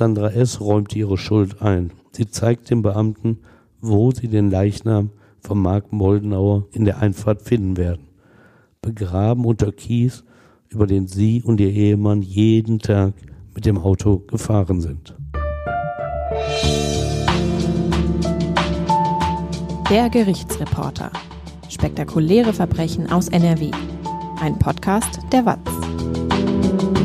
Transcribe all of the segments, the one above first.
Sandra S. räumt ihre Schuld ein. Sie zeigt dem Beamten, wo sie den Leichnam von Mark Moldenauer in der Einfahrt finden werden. Begraben unter Kies, über den sie und ihr Ehemann jeden Tag mit dem Auto gefahren sind. Der Gerichtsreporter. Spektakuläre Verbrechen aus NRW. Ein Podcast der WAZ.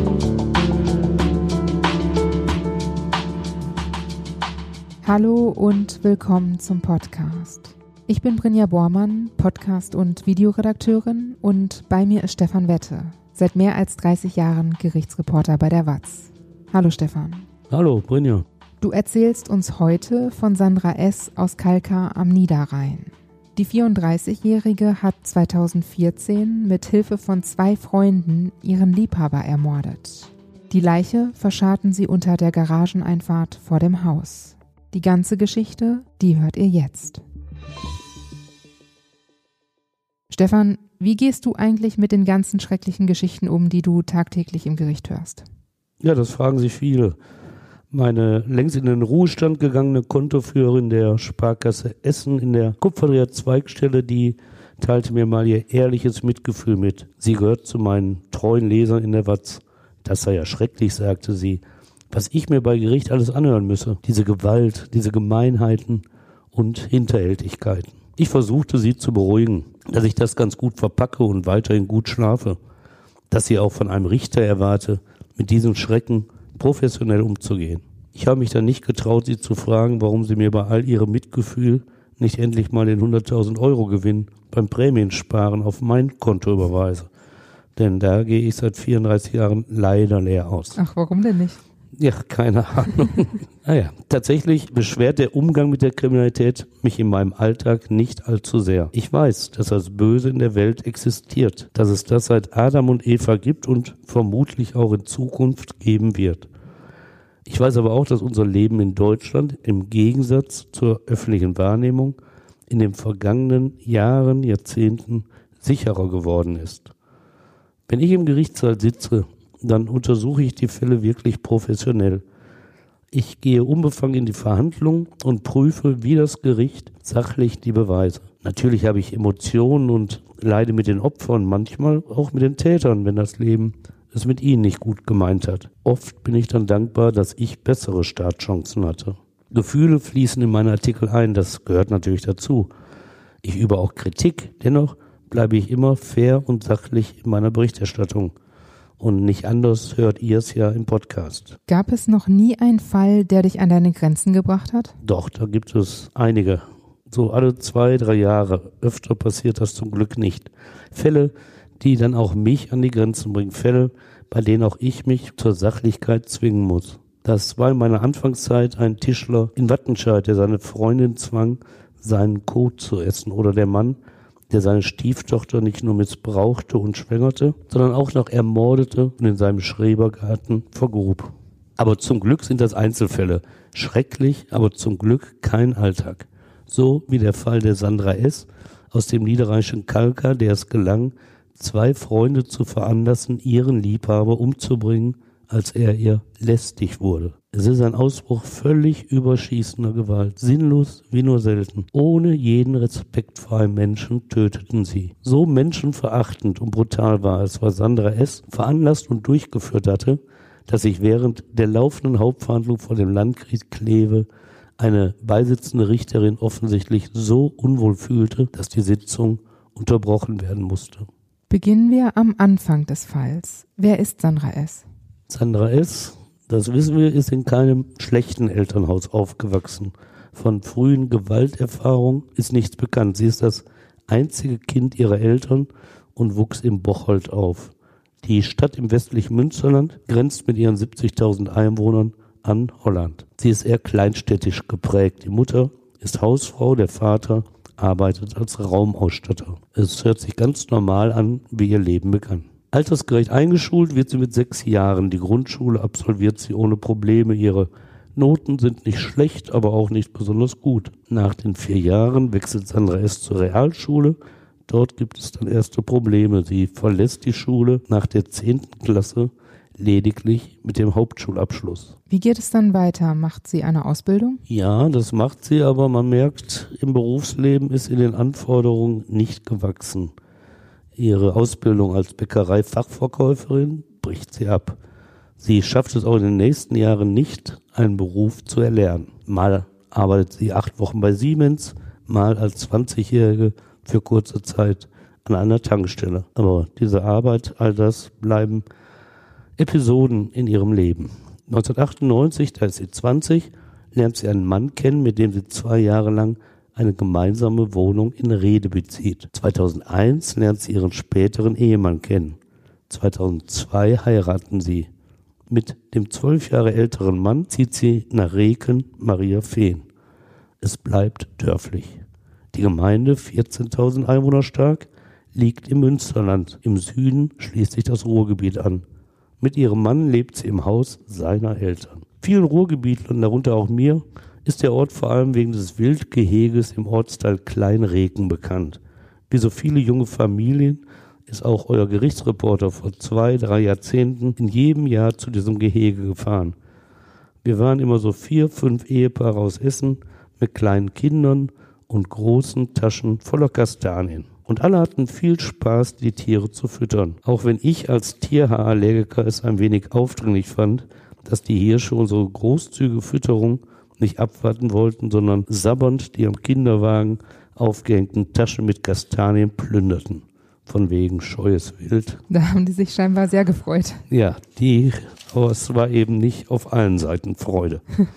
Hallo und willkommen zum Podcast. Ich bin Brinja Bormann, Podcast- und Videoredakteurin und bei mir ist Stefan Wette, seit mehr als 30 Jahren Gerichtsreporter bei der WAZ. Hallo Stefan. Hallo Brinja. Du erzählst uns heute von Sandra S. aus Kalka am Niederrhein. Die 34-Jährige hat 2014 mit Hilfe von zwei Freunden ihren Liebhaber ermordet. Die Leiche verscharrten sie unter der Garageneinfahrt vor dem Haus. Die ganze Geschichte, die hört ihr jetzt. Stefan, wie gehst du eigentlich mit den ganzen schrecklichen Geschichten um, die du tagtäglich im Gericht hörst? Ja, das fragen sich viele. Meine längst in den Ruhestand gegangene Kontoführerin der Sparkasse Essen in der Kupferdreher Zweigstelle, die teilte mir mal ihr ehrliches Mitgefühl mit. Sie gehört zu meinen treuen Lesern in der Watz. Das sei ja schrecklich, sagte sie. Was ich mir bei Gericht alles anhören müsse. Diese Gewalt, diese Gemeinheiten und Hinterhältigkeiten. Ich versuchte sie zu beruhigen, dass ich das ganz gut verpacke und weiterhin gut schlafe. Dass sie auch von einem Richter erwarte, mit diesem Schrecken professionell umzugehen. Ich habe mich dann nicht getraut, sie zu fragen, warum sie mir bei all ihrem Mitgefühl nicht endlich mal den 100.000 Euro Gewinn beim Prämiensparen auf mein Konto überweise. Denn da gehe ich seit 34 Jahren leider leer aus. Ach, warum denn nicht? Ja, keine Ahnung. naja, tatsächlich beschwert der Umgang mit der Kriminalität mich in meinem Alltag nicht allzu sehr. Ich weiß, dass das Böse in der Welt existiert, dass es das seit Adam und Eva gibt und vermutlich auch in Zukunft geben wird. Ich weiß aber auch, dass unser Leben in Deutschland im Gegensatz zur öffentlichen Wahrnehmung in den vergangenen Jahren, Jahrzehnten sicherer geworden ist. Wenn ich im Gerichtssaal sitze dann untersuche ich die Fälle wirklich professionell. Ich gehe unbefangen in die Verhandlung und prüfe wie das Gericht sachlich die Beweise. Natürlich habe ich Emotionen und leide mit den Opfern, manchmal auch mit den Tätern, wenn das Leben es mit ihnen nicht gut gemeint hat. Oft bin ich dann dankbar, dass ich bessere Startchancen hatte. Gefühle fließen in meine Artikel ein, das gehört natürlich dazu. Ich übe auch Kritik, dennoch bleibe ich immer fair und sachlich in meiner Berichterstattung. Und nicht anders hört ihr es ja im Podcast. Gab es noch nie einen Fall, der dich an deine Grenzen gebracht hat? Doch, da gibt es einige. So alle zwei, drei Jahre. Öfter passiert das zum Glück nicht. Fälle, die dann auch mich an die Grenzen bringen. Fälle, bei denen auch ich mich zur Sachlichkeit zwingen muss. Das war in meiner Anfangszeit ein Tischler in Wattenscheid, der seine Freundin zwang, seinen Kot zu essen. Oder der Mann, der seine Stieftochter nicht nur missbrauchte und schwängerte, sondern auch noch ermordete und in seinem Schrebergarten vergrub. Aber zum Glück sind das Einzelfälle. Schrecklich, aber zum Glück kein Alltag. So wie der Fall der Sandra S. aus dem niederrheinischen Kalka, der es gelang, zwei Freunde zu veranlassen, ihren Liebhaber umzubringen, als er ihr lästig wurde. Es ist ein Ausbruch völlig überschießender Gewalt, sinnlos wie nur selten. Ohne jeden Respekt vor einem Menschen töteten sie. So menschenverachtend und brutal war es, was Sandra S. veranlasst und durchgeführt hatte, dass sich während der laufenden Hauptverhandlung vor dem Landgericht Kleve eine beisitzende Richterin offensichtlich so unwohl fühlte, dass die Sitzung unterbrochen werden musste. Beginnen wir am Anfang des Falls. Wer ist Sandra S.? Sandra S., das wissen wir, ist in keinem schlechten Elternhaus aufgewachsen. Von frühen Gewalterfahrungen ist nichts bekannt. Sie ist das einzige Kind ihrer Eltern und wuchs im Bocholt auf. Die Stadt im westlichen Münsterland grenzt mit ihren 70.000 Einwohnern an Holland. Sie ist eher kleinstädtisch geprägt. Die Mutter ist Hausfrau, der Vater arbeitet als Raumausstatter. Es hört sich ganz normal an, wie ihr Leben begann. Altersgerecht eingeschult wird sie mit sechs Jahren. Die Grundschule absolviert sie ohne Probleme. Ihre Noten sind nicht schlecht, aber auch nicht besonders gut. Nach den vier Jahren wechselt Sandra S. zur Realschule. Dort gibt es dann erste Probleme. Sie verlässt die Schule nach der zehnten Klasse, lediglich mit dem Hauptschulabschluss. Wie geht es dann weiter? Macht sie eine Ausbildung? Ja, das macht sie, aber man merkt, im Berufsleben ist in den Anforderungen nicht gewachsen. Ihre Ausbildung als Bäckerei-Fachverkäuferin bricht sie ab. Sie schafft es auch in den nächsten Jahren nicht, einen Beruf zu erlernen. Mal arbeitet sie acht Wochen bei Siemens, mal als 20-Jährige für kurze Zeit an einer Tankstelle. Aber diese Arbeit, all das bleiben Episoden in ihrem Leben. 1998, da ist sie 20, lernt sie einen Mann kennen, mit dem sie zwei Jahre lang eine gemeinsame Wohnung in Rede bezieht. 2001 lernt sie ihren späteren Ehemann kennen. 2002 heiraten sie. Mit dem zwölf Jahre älteren Mann zieht sie nach Reken, Maria Feen. Es bleibt dörflich. Die Gemeinde, 14.000 Einwohner stark, liegt im Münsterland. Im Süden schließt sich das Ruhrgebiet an. Mit ihrem Mann lebt sie im Haus seiner Eltern. Vielen Ruhrgebietlern, darunter auch mir, ist der Ort vor allem wegen des Wildgeheges im Ortsteil Kleinreken bekannt. Wie so viele junge Familien ist auch euer Gerichtsreporter vor zwei, drei Jahrzehnten in jedem Jahr zu diesem Gehege gefahren. Wir waren immer so vier, fünf Ehepaare aus Essen mit kleinen Kindern und großen Taschen voller Kastanien. Und alle hatten viel Spaß, die Tiere zu füttern. Auch wenn ich als Tierhaarallergiker es ein wenig aufdringlich fand, dass die Hirsche unsere großzügige Fütterung nicht abwarten wollten, sondern sabbernd die am Kinderwagen aufgehängten Taschen mit Kastanien plünderten. Von wegen scheues Wild. Da haben die sich scheinbar sehr gefreut. Ja, die, aber es war eben nicht auf allen Seiten Freude.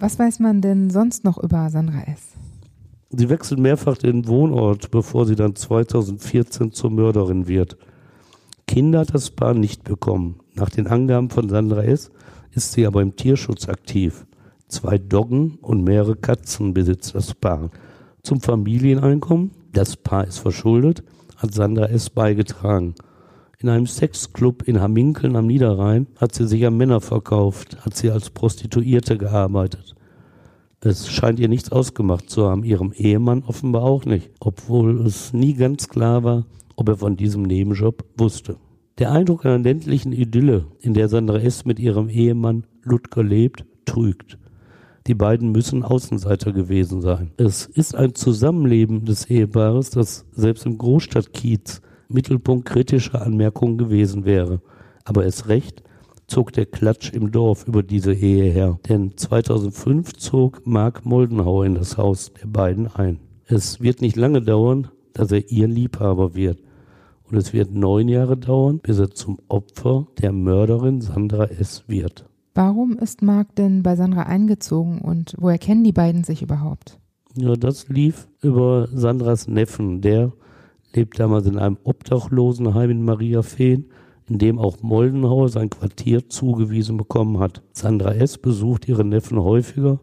Was weiß man denn sonst noch über Sandra S.? Sie wechselt mehrfach den Wohnort, bevor sie dann 2014 zur Mörderin wird. Kinder hat das Paar nicht bekommen. Nach den Angaben von Sandra S. ist sie aber im Tierschutz aktiv. Zwei Doggen und mehrere Katzen besitzt das Paar. Zum Familieneinkommen, das Paar ist verschuldet, hat Sandra S. beigetragen. In einem Sexclub in Haminkeln am Niederrhein hat sie sich an Männer verkauft, hat sie als Prostituierte gearbeitet. Es scheint ihr nichts ausgemacht zu haben, ihrem Ehemann offenbar auch nicht, obwohl es nie ganz klar war, ob er von diesem Nebenjob wusste. Der Eindruck einer ländlichen Idylle, in der Sandra S. mit ihrem Ehemann Ludger lebt, trügt. Die beiden müssen Außenseiter gewesen sein. Es ist ein Zusammenleben des Ehepaares, das selbst im Großstadtkiez Mittelpunkt kritischer Anmerkungen gewesen wäre. Aber es recht zog der Klatsch im Dorf über diese Ehe her. Denn 2005 zog Mark Moldenhauer in das Haus der beiden ein. Es wird nicht lange dauern, dass er ihr Liebhaber wird. Und es wird neun Jahre dauern, bis er zum Opfer der Mörderin Sandra S. wird. Warum ist Mark denn bei Sandra eingezogen und woher kennen die beiden sich überhaupt? Ja, das lief über Sandras Neffen. Der lebt damals in einem Obdachlosenheim in Maria Feen in dem auch Moldenhauer sein Quartier zugewiesen bekommen hat. Sandra S. besucht ihren Neffen häufiger,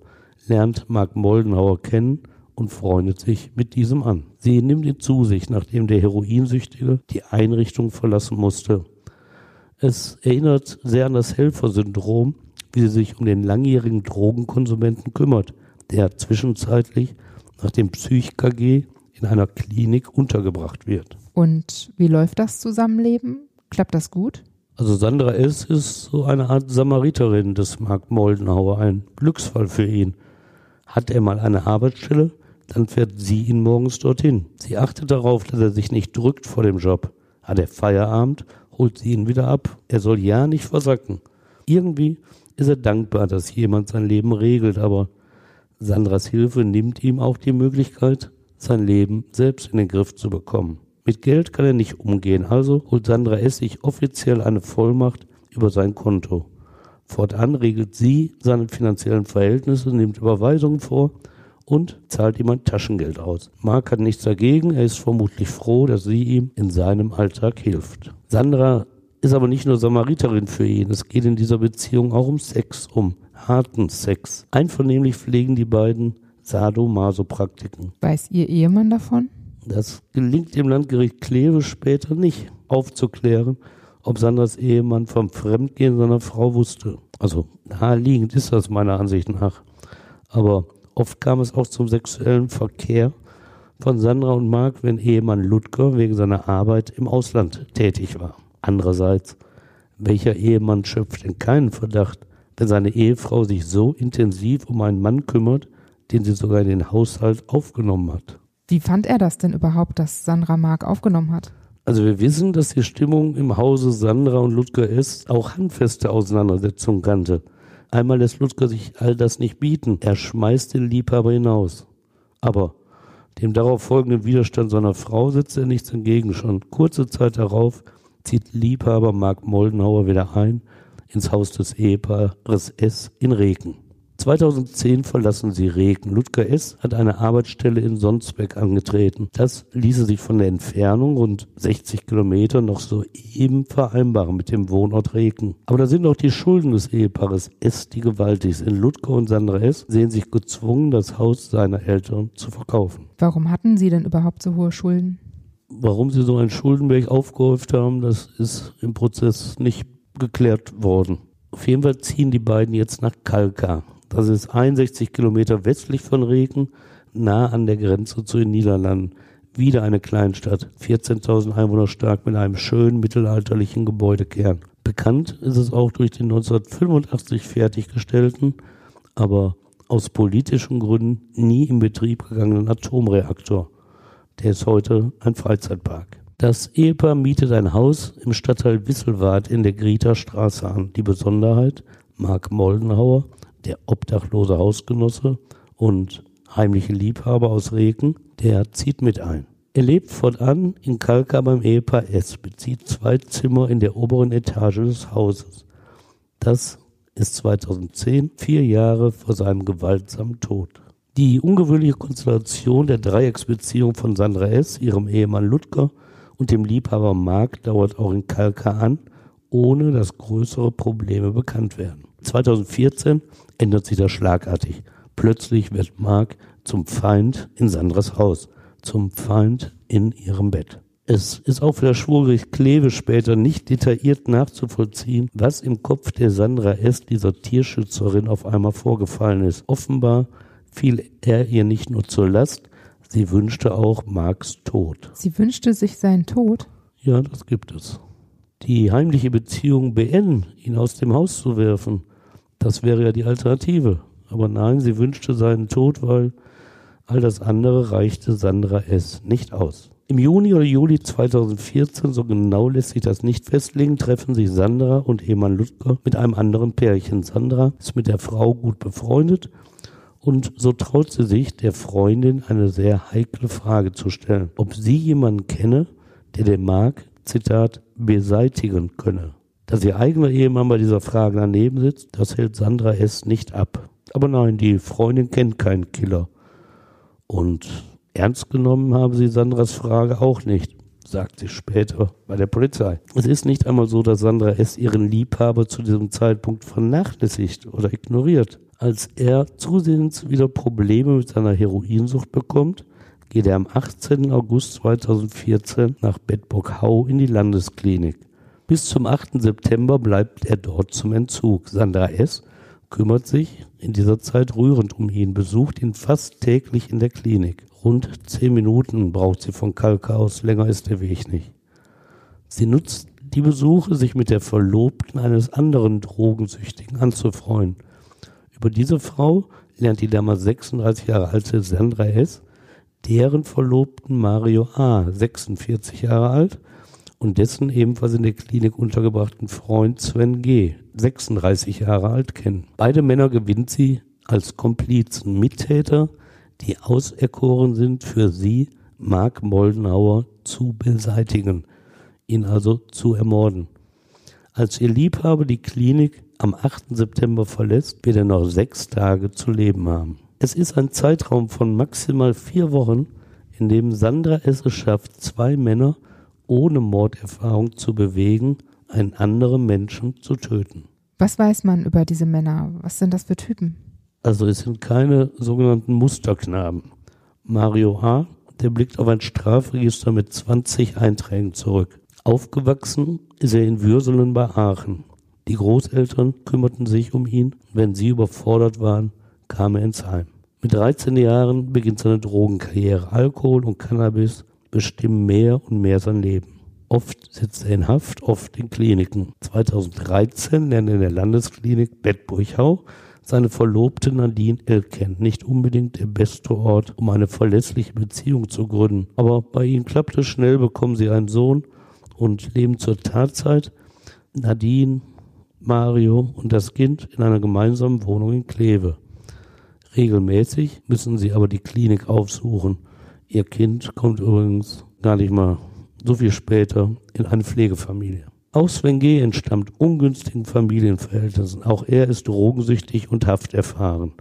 lernt Mark Moldenhauer kennen und freundet sich mit diesem an. Sie nimmt ihn zu sich, nachdem der Heroinsüchtige die Einrichtung verlassen musste. Es erinnert sehr an das Helfersyndrom, wie sie sich um den langjährigen Drogenkonsumenten kümmert, der zwischenzeitlich nach dem Psych-KG in einer Klinik untergebracht wird. Und wie läuft das Zusammenleben? Klappt das gut? Also Sandra S. ist so eine Art Samariterin des Mark Moldenhauer, ein Glücksfall für ihn. Hat er mal eine Arbeitsstelle, dann fährt sie ihn morgens dorthin. Sie achtet darauf, dass er sich nicht drückt vor dem Job. Hat er Feierabend, holt sie ihn wieder ab. Er soll ja nicht versacken. Irgendwie ist er dankbar, dass jemand sein Leben regelt, aber Sandras Hilfe nimmt ihm auch die Möglichkeit, sein Leben selbst in den Griff zu bekommen. Mit Geld kann er nicht umgehen, also holt Sandra sich offiziell eine Vollmacht über sein Konto. Fortan regelt sie seine finanziellen Verhältnisse, nimmt Überweisungen vor und zahlt ihm ein Taschengeld aus. Mark hat nichts dagegen, er ist vermutlich froh, dass sie ihm in seinem Alltag hilft. Sandra ist aber nicht nur Samariterin für ihn, es geht in dieser Beziehung auch um Sex, um harten Sex. Einvernehmlich pflegen die beiden Sadomaso-Praktiken. Weiß ihr Ehemann davon? Das gelingt dem Landgericht Kleve später nicht aufzuklären, ob Sandras Ehemann vom Fremdgehen seiner Frau wusste. Also naheliegend ist das meiner Ansicht nach. Aber oft kam es auch zum sexuellen Verkehr von Sandra und Mark, wenn Ehemann Ludger wegen seiner Arbeit im Ausland tätig war. Andererseits, Welcher Ehemann schöpft denn keinen Verdacht, wenn seine Ehefrau sich so intensiv um einen Mann kümmert, den sie sogar in den Haushalt aufgenommen hat? Wie fand er das denn überhaupt, dass Sandra Mark aufgenommen hat? Also wir wissen, dass die Stimmung im Hause Sandra und Ludger S. auch handfeste Auseinandersetzungen kannte. Einmal lässt Ludger sich all das nicht bieten. Er schmeißt den Liebhaber hinaus. Aber dem darauf folgenden Widerstand seiner Frau setzt er nichts entgegen. Schon kurze Zeit darauf zieht Liebhaber Mark Moldenhauer wieder ein ins Haus des Ehepaares S. in Reken. 2010 verlassen sie Regen. Ludger S. hat eine Arbeitsstelle in Sonsbeck angetreten. Das ließe sich von der Entfernung rund 60 Kilometer noch so eben vereinbaren mit dem Wohnort Regen. Aber da sind auch die Schulden des Ehepaares S., die gewaltig sind. Ludger und Sandra S. sehen sich gezwungen, das Haus seiner Eltern zu verkaufen. Warum hatten sie denn überhaupt so hohe Schulden? Warum sie so einen Schuldenberg aufgehäuft haben, das ist im Prozess nicht geklärt worden. Auf jeden Fall ziehen die beiden jetzt nach Kalka. Das ist 61 Kilometer westlich von Regen, nah an der Grenze zu den Niederlanden. Wieder eine Kleinstadt, 14.000 Einwohner stark mit einem schönen mittelalterlichen Gebäudekern. Bekannt ist es auch durch den 1985 fertiggestellten, aber aus politischen Gründen nie in Betrieb gegangenen Atomreaktor. Der ist heute ein Freizeitpark. Das Ehepaar mietet ein Haus im Stadtteil Wisselwart in der Grieter Straße an. Die Besonderheit, Mark Moldenhauer der obdachlose Hausgenosse und heimliche Liebhaber aus Reken, der zieht mit ein. Er lebt fortan in Kalka beim Ehepaar S, bezieht zwei Zimmer in der oberen Etage des Hauses. Das ist 2010, vier Jahre vor seinem gewaltsamen Tod. Die ungewöhnliche Konstellation der Dreiecksbeziehung von Sandra S., ihrem Ehemann Ludger und dem Liebhaber Mark dauert auch in Kalka an, ohne dass größere Probleme bekannt werden. 2014 ändert sich das schlagartig. Plötzlich wird Mark zum Feind in Sandras Haus, zum Feind in ihrem Bett. Es ist auch für das Schwurgericht Kleve später nicht detailliert nachzuvollziehen, was im Kopf der Sandra S., dieser Tierschützerin, auf einmal vorgefallen ist. Offenbar fiel er ihr nicht nur zur Last, sie wünschte auch Marks Tod. Sie wünschte sich seinen Tod? Ja, das gibt es. Die heimliche Beziehung beenden, ihn aus dem Haus zu werfen, das wäre ja die Alternative. Aber nein, sie wünschte seinen Tod, weil all das andere reichte Sandra S. nicht aus. Im Juni oder Juli 2014, so genau lässt sich das nicht festlegen, treffen sich Sandra und Ehemann Ludger mit einem anderen Pärchen. Sandra ist mit der Frau gut befreundet und so traut sie sich, der Freundin eine sehr heikle Frage zu stellen. Ob sie jemanden kenne, der den Mark, Zitat, beseitigen könne. Dass ihr eigener Ehemann bei dieser Frage daneben sitzt, das hält Sandra S. nicht ab. Aber nein, die Freundin kennt keinen Killer. Und ernst genommen haben sie Sandras Frage auch nicht, sagt sie später bei der Polizei. Es ist nicht einmal so, dass Sandra S. ihren Liebhaber zu diesem Zeitpunkt vernachlässigt oder ignoriert. Als er zusehends wieder Probleme mit seiner Heroinsucht bekommt, geht er am 18. August 2014 nach Bedburg-Hau in die Landesklinik. Bis zum 8. September bleibt er dort zum Entzug. Sandra S. kümmert sich in dieser Zeit rührend um ihn, besucht ihn fast täglich in der Klinik. Rund zehn Minuten braucht sie von Kalka aus, länger ist der Weg nicht. Sie nutzt die Besuche, sich mit der Verlobten eines anderen Drogensüchtigen anzufreuen. Über diese Frau lernt die damals 36 Jahre alte Sandra S., deren Verlobten Mario A., 46 Jahre alt, und dessen ebenfalls in der Klinik untergebrachten Freund Sven G., 36 Jahre alt, kennen. Beide Männer gewinnt sie als Komplizen, Mittäter, die auserkoren sind, für sie Mark Moldenhauer zu beseitigen, ihn also zu ermorden. Als ihr Liebhaber die Klinik am 8. September verlässt, wird er noch sechs Tage zu leben haben. Es ist ein Zeitraum von maximal vier Wochen, in dem Sandra es schafft, zwei Männer ohne Morderfahrung zu bewegen, einen anderen Menschen zu töten. Was weiß man über diese Männer? Was sind das für Typen? Also es sind keine sogenannten Musterknaben. Mario H., der blickt auf ein Strafregister mit 20 Einträgen zurück. Aufgewachsen ist er in Würselen bei Aachen. Die Großeltern kümmerten sich um ihn. Wenn sie überfordert waren, kam er ins Heim. Mit 13 Jahren beginnt seine Drogenkarriere. Alkohol und Cannabis bestimmen mehr und mehr sein Leben. Oft sitzt er in Haft, oft in Kliniken. 2013 lernt er in der Landesklinik Bedburchau seine Verlobte Nadine kennen. Nicht unbedingt der beste Ort, um eine verlässliche Beziehung zu gründen. Aber bei ihnen klappt es schnell, bekommen sie einen Sohn und leben zur Tatzeit Nadine, Mario und das Kind in einer gemeinsamen Wohnung in Kleve. Regelmäßig müssen sie aber die Klinik aufsuchen. Ihr Kind kommt übrigens gar nicht mal so viel später in eine Pflegefamilie. Auch Sven G. entstammt ungünstigen Familienverhältnissen. Auch er ist drogensüchtig und hafterfahren.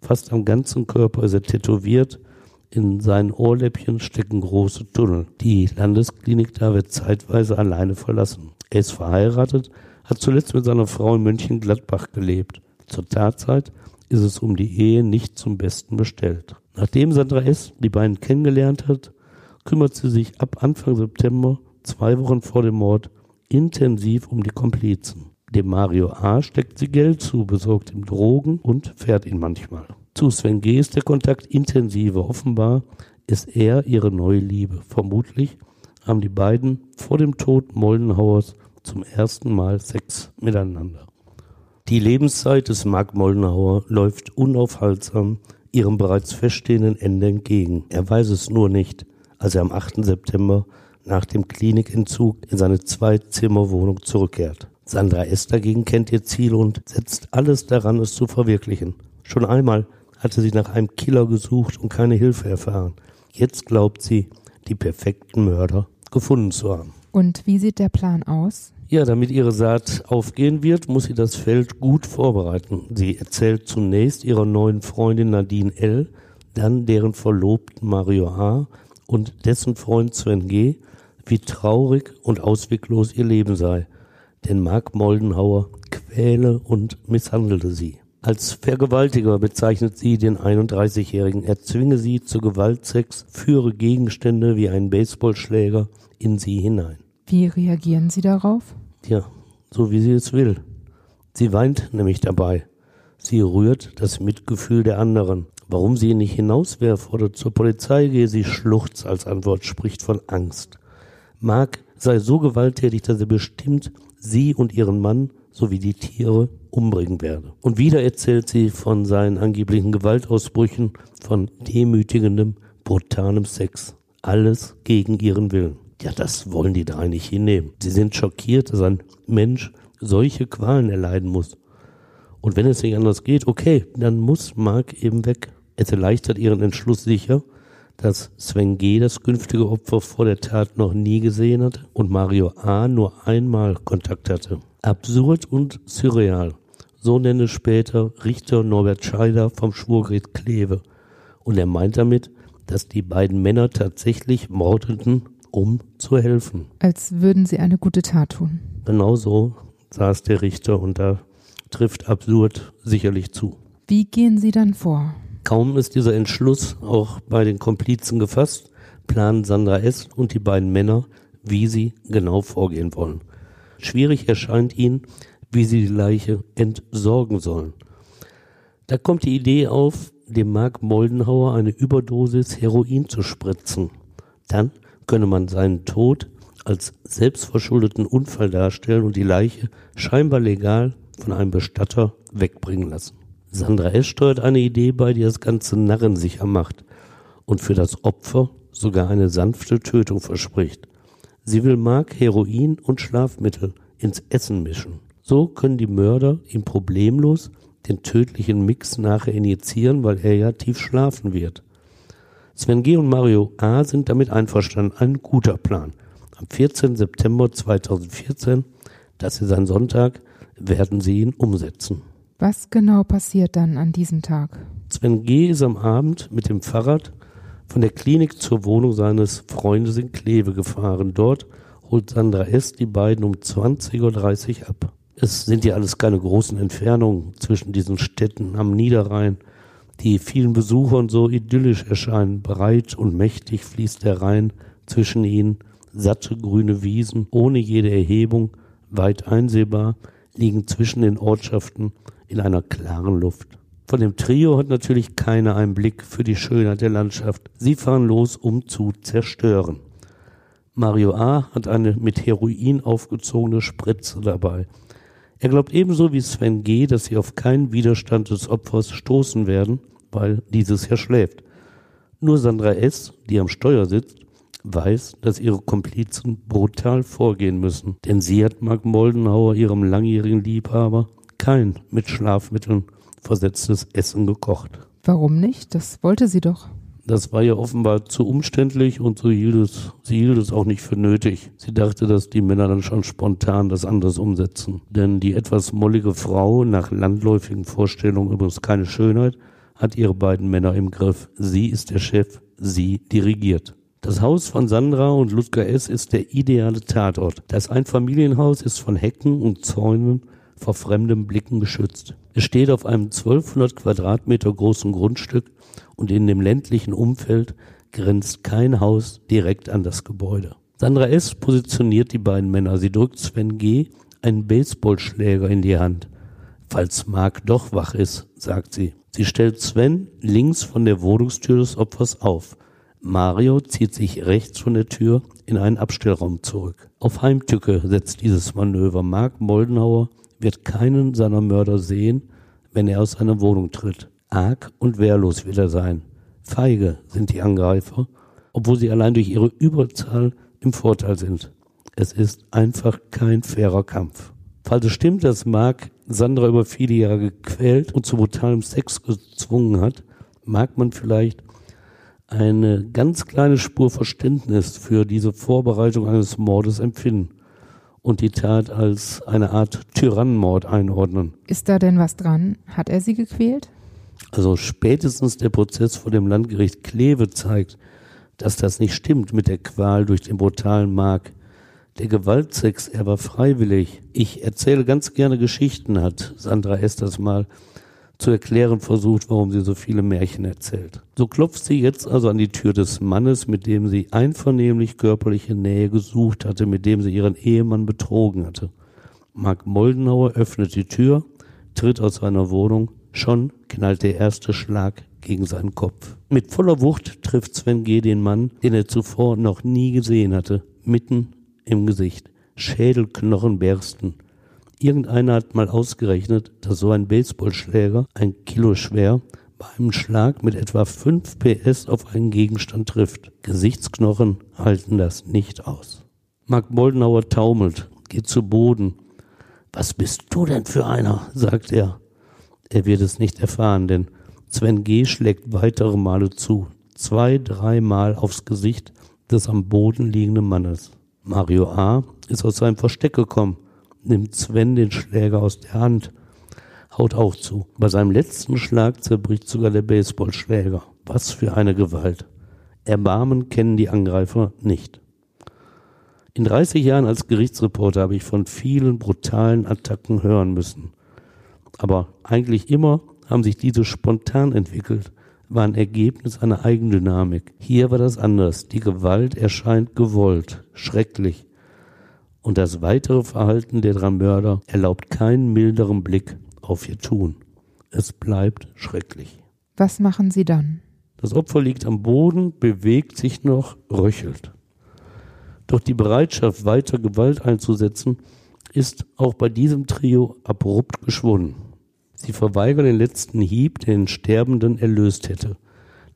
Fast am ganzen Körper ist er tätowiert. In seinen Ohrläppchen stecken große Tunnel. Die Landesklinik da wird zeitweise alleine verlassen. Er ist verheiratet, hat zuletzt mit seiner Frau in Mönchengladbach gelebt. Zur Tatzeit ist es um die Ehe nicht zum Besten bestellt. Nachdem Sandra S. die beiden kennengelernt hat, kümmert sie sich ab Anfang September, zwei Wochen vor dem Mord, intensiv um die Komplizen. Dem Mario A. steckt sie Geld zu, besorgt ihm Drogen und fährt ihn manchmal. Zu Sven G. ist der Kontakt intensiver. Offenbar ist er ihre neue Liebe. Vermutlich haben die beiden vor dem Tod Moldenhauers zum ersten Mal Sex miteinander. Die Lebenszeit des Mark Moldenhauer läuft unaufhaltsam ihrem bereits feststehenden Ende entgegen. Er weiß es nur nicht, als er am 8. September nach dem Klinikentzug in seine Zwei-Zimmer-Wohnung zurückkehrt. Sandra S. dagegen kennt ihr Ziel und setzt alles daran, es zu verwirklichen. Schon einmal hatte sie nach einem Killer gesucht und keine Hilfe erfahren. Jetzt glaubt sie, die perfekten Mörder gefunden zu haben. Und wie sieht der Plan aus? Ja, damit ihre Saat aufgehen wird, muss sie das Feld gut vorbereiten. Sie erzählt zunächst ihrer neuen Freundin Nadine L., dann deren Verlobten Mario A. und dessen Freund Sven G., wie traurig und ausweglos ihr Leben sei, denn Mark Moldenhauer quäle und misshandelte sie. Als Vergewaltiger bezeichnet sie den 31-Jährigen. Er zwinge sie zu Gewaltsex, führe Gegenstände wie einen Baseballschläger in sie hinein. Wie reagieren Sie darauf? Ja, so wie sie es will. Sie weint nämlich dabei. Sie rührt das Mitgefühl der anderen. Warum sie ihn nicht hinauswerfe oder zur Polizei gehe, sie schluchzt als Antwort, spricht von Angst. Mark sei so gewalttätig, dass er bestimmt sie und ihren Mann sowie die Tiere umbringen werde. Und wieder erzählt sie von seinen angeblichen Gewaltausbrüchen, von demütigendem, brutalem Sex. Alles gegen ihren Willen. Ja, das wollen die drei nicht hinnehmen. Sie sind schockiert, dass ein Mensch solche Qualen erleiden muss. Und wenn es nicht anders geht, okay, dann muss Mark eben weg. Es erleichtert ihren Entschluss sicher, dass Sven G. das künftige Opfer vor der Tat noch nie gesehen hatte und Mario A. nur einmal Kontakt hatte. Absurd und surreal. So nenne später Richter Norbert Scheider vom Schwurgericht Kleve. Und er meint damit, dass die beiden Männer tatsächlich mordeten, um zu helfen. Als würden sie eine gute Tat tun. Genau so saß der Richter und da trifft absurd sicherlich zu. Wie gehen Sie dann vor? Kaum ist dieser Entschluss auch bei den Komplizen gefasst, planen Sandra S. und die beiden Männer, wie sie genau vorgehen wollen. Schwierig erscheint ihnen, wie sie die Leiche entsorgen sollen. Da kommt die Idee auf, dem Mark Moldenhauer eine Überdosis Heroin zu spritzen. Dann könne man seinen Tod als selbstverschuldeten Unfall darstellen und die Leiche scheinbar legal von einem Bestatter wegbringen lassen. Sandra S. steuert eine Idee bei, die das Ganze narrensicher macht und für das Opfer sogar eine sanfte Tötung verspricht. Sie will Mark Heroin und Schlafmittel ins Essen mischen. So können die Mörder ihm problemlos den tödlichen Mix nachher injizieren, weil er ja tief schlafen wird. Sven G. und Mario A. sind damit einverstanden. Ein guter Plan. Am 14. September 2014, das ist ein Sonntag, werden sie ihn umsetzen. Was genau passiert dann an diesem Tag? Sven G. ist am Abend mit dem Fahrrad von der Klinik zur Wohnung seines Freundes in Kleve gefahren. Dort holt Sandra S. die beiden um 20.30 Uhr ab. Es sind ja alles keine großen Entfernungen zwischen diesen Städten am Niederrhein, die vielen Besuchern so idyllisch erscheinen. Breit und mächtig fließt der Rhein zwischen ihnen, satte grüne Wiesen ohne jede Erhebung, weit einsehbar, liegen zwischen den Ortschaften in einer klaren Luft. Von dem Trio hat natürlich keiner einen Blick für die Schönheit der Landschaft. Sie fahren los, um zu zerstören. Mario A. hat eine mit Heroin aufgezogene Spritze dabei. Er glaubt ebenso wie Sven G., dass sie auf keinen Widerstand des Opfers stoßen werden, weil dieses ja schläft. Nur Sandra S., die am Steuer sitzt, weiß, dass ihre Komplizen brutal vorgehen müssen, denn sie hat Mark Moldenhauer, ihrem langjährigen Liebhaber, kein mit Schlafmitteln versetztes Essen gekocht. Warum nicht? Das wollte sie doch. Das war ja offenbar zu umständlich und so hielt es, sie hielt es auch nicht für nötig. Sie dachte, dass die Männer dann schon spontan das anders umsetzen. Denn die etwas mollige Frau, nach landläufigen Vorstellungen übrigens keine Schönheit, hat ihre beiden Männer im Griff. Sie ist der Chef, sie dirigiert. Das Haus von Sandra und Ludger S. ist der ideale Tatort. Das Einfamilienhaus ist von Hecken und Zäunen vor fremden Blicken geschützt. Es steht auf einem 1200 Quadratmeter großen Grundstück und in dem ländlichen Umfeld grenzt kein Haus direkt an das Gebäude. Sandra S. positioniert die beiden Männer. Sie drückt Sven G. einen Baseballschläger in die Hand. Falls Mark doch wach ist, sagt sie. Sie stellt Sven links von der Wohnungstür des Opfers auf. Mario zieht sich rechts von der Tür in einen Abstellraum zurück. Auf Heimtücke setzt dieses Manöver. Mark Moldenhauer wird keinen seiner Mörder sehen, wenn er aus seiner Wohnung tritt. Arg und wehrlos wird er sein. Feige sind die Angreifer, obwohl sie allein durch ihre Überzahl im Vorteil sind. Es ist einfach kein fairer Kampf. Falls es stimmt, dass Mark Sandra über viele Jahre gequält und zu brutalem Sex gezwungen hat, mag man vielleicht eine ganz kleine Spur Verständnis für diese Vorbereitung eines Mordes empfinden und die Tat als eine Art Tyrannenmord einordnen. Ist da denn was dran? Hat er sie gequält? Also spätestens der Prozess vor dem Landgericht Kleve zeigt, dass das nicht stimmt mit der Qual durch den brutalen Mark. Der Gewaltsex, er war freiwillig. Ich erzähle ganz gerne Geschichten, hat Sandra Esters mal zu erklären versucht, warum sie so viele Märchen erzählt. So klopft sie jetzt also an die Tür des Mannes, mit dem sie einvernehmlich körperliche Nähe gesucht hatte, mit dem sie ihren Ehemann betrogen hatte. Mark Moldenauer öffnet die Tür, tritt aus seiner Wohnung, schon knallt der erste Schlag gegen seinen Kopf. Mit voller Wucht trifft Sven G. den Mann, den er zuvor noch nie gesehen hatte, mitten im Gesicht. Schädelknochen bersten. Irgendeiner hat mal ausgerechnet, dass so ein Baseballschläger, ein Kilo schwer, bei einem Schlag mit etwa 5 PS auf einen Gegenstand trifft. Gesichtsknochen halten das nicht aus. Mark Boldenauer taumelt, geht zu Boden. Was bist du denn für einer? sagt er. Er wird es nicht erfahren, denn Sven G. schlägt weitere Male zu. Zwei, dreimal aufs Gesicht des am Boden liegenden Mannes. Mario A. ist aus seinem Versteck gekommen, nimmt Sven den Schläger aus der Hand, haut auch zu. Bei seinem letzten Schlag zerbricht sogar der Baseballschläger. Was für eine Gewalt. Erbarmen kennen die Angreifer nicht. In 30 Jahren als Gerichtsreporter habe ich von vielen brutalen Attacken hören müssen. Aber eigentlich immer haben sich diese spontan entwickelt war ein Ergebnis einer Eigendynamik. Hier war das anders. Die Gewalt erscheint gewollt, schrecklich. Und das weitere Verhalten der drei Mörder erlaubt keinen milderen Blick auf ihr Tun. Es bleibt schrecklich. Was machen sie dann? Das Opfer liegt am Boden, bewegt sich noch, röchelt. Doch die Bereitschaft, weiter Gewalt einzusetzen, ist auch bei diesem Trio abrupt geschwunden. Sie verweigern den letzten Hieb, der den Sterbenden erlöst hätte.